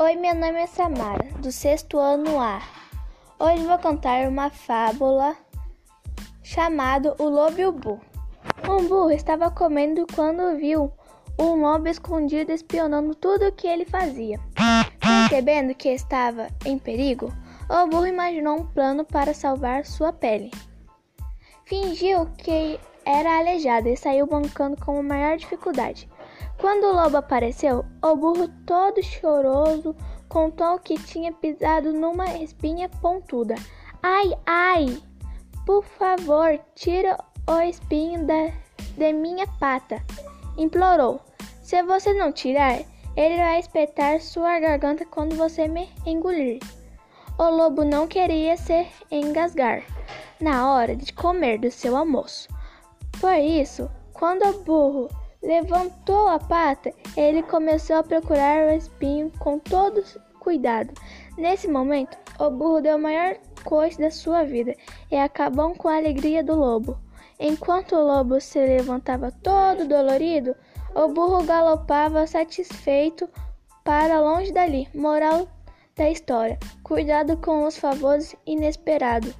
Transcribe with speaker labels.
Speaker 1: Oi, meu nome é Samara, do sexto ano A. Hoje vou contar uma fábula chamada O Lobo e o Burro. Um burro estava comendo quando viu um lobo escondido espionando tudo o que ele fazia. Percebendo que estava em perigo, o burro imaginou um plano para salvar sua pele. Fingiu que era aleijado e saiu bancando com a maior dificuldade. Quando o lobo apareceu, o burro, todo choroso, contou que tinha pisado numa espinha pontuda. Ai, ai! Por favor, tira o espinho da, de minha pata, implorou. Se você não tirar, ele vai espetar sua garganta quando você me engolir. O lobo não queria se engasgar na hora de comer do seu almoço. Por isso, quando o burro Levantou a pata, ele começou a procurar o espinho com todo cuidado. Nesse momento, o burro deu a maior coisa da sua vida e acabou com a alegria do lobo. Enquanto o lobo se levantava todo dolorido, o burro galopava satisfeito para longe dali. Moral da história: cuidado com os favores inesperados.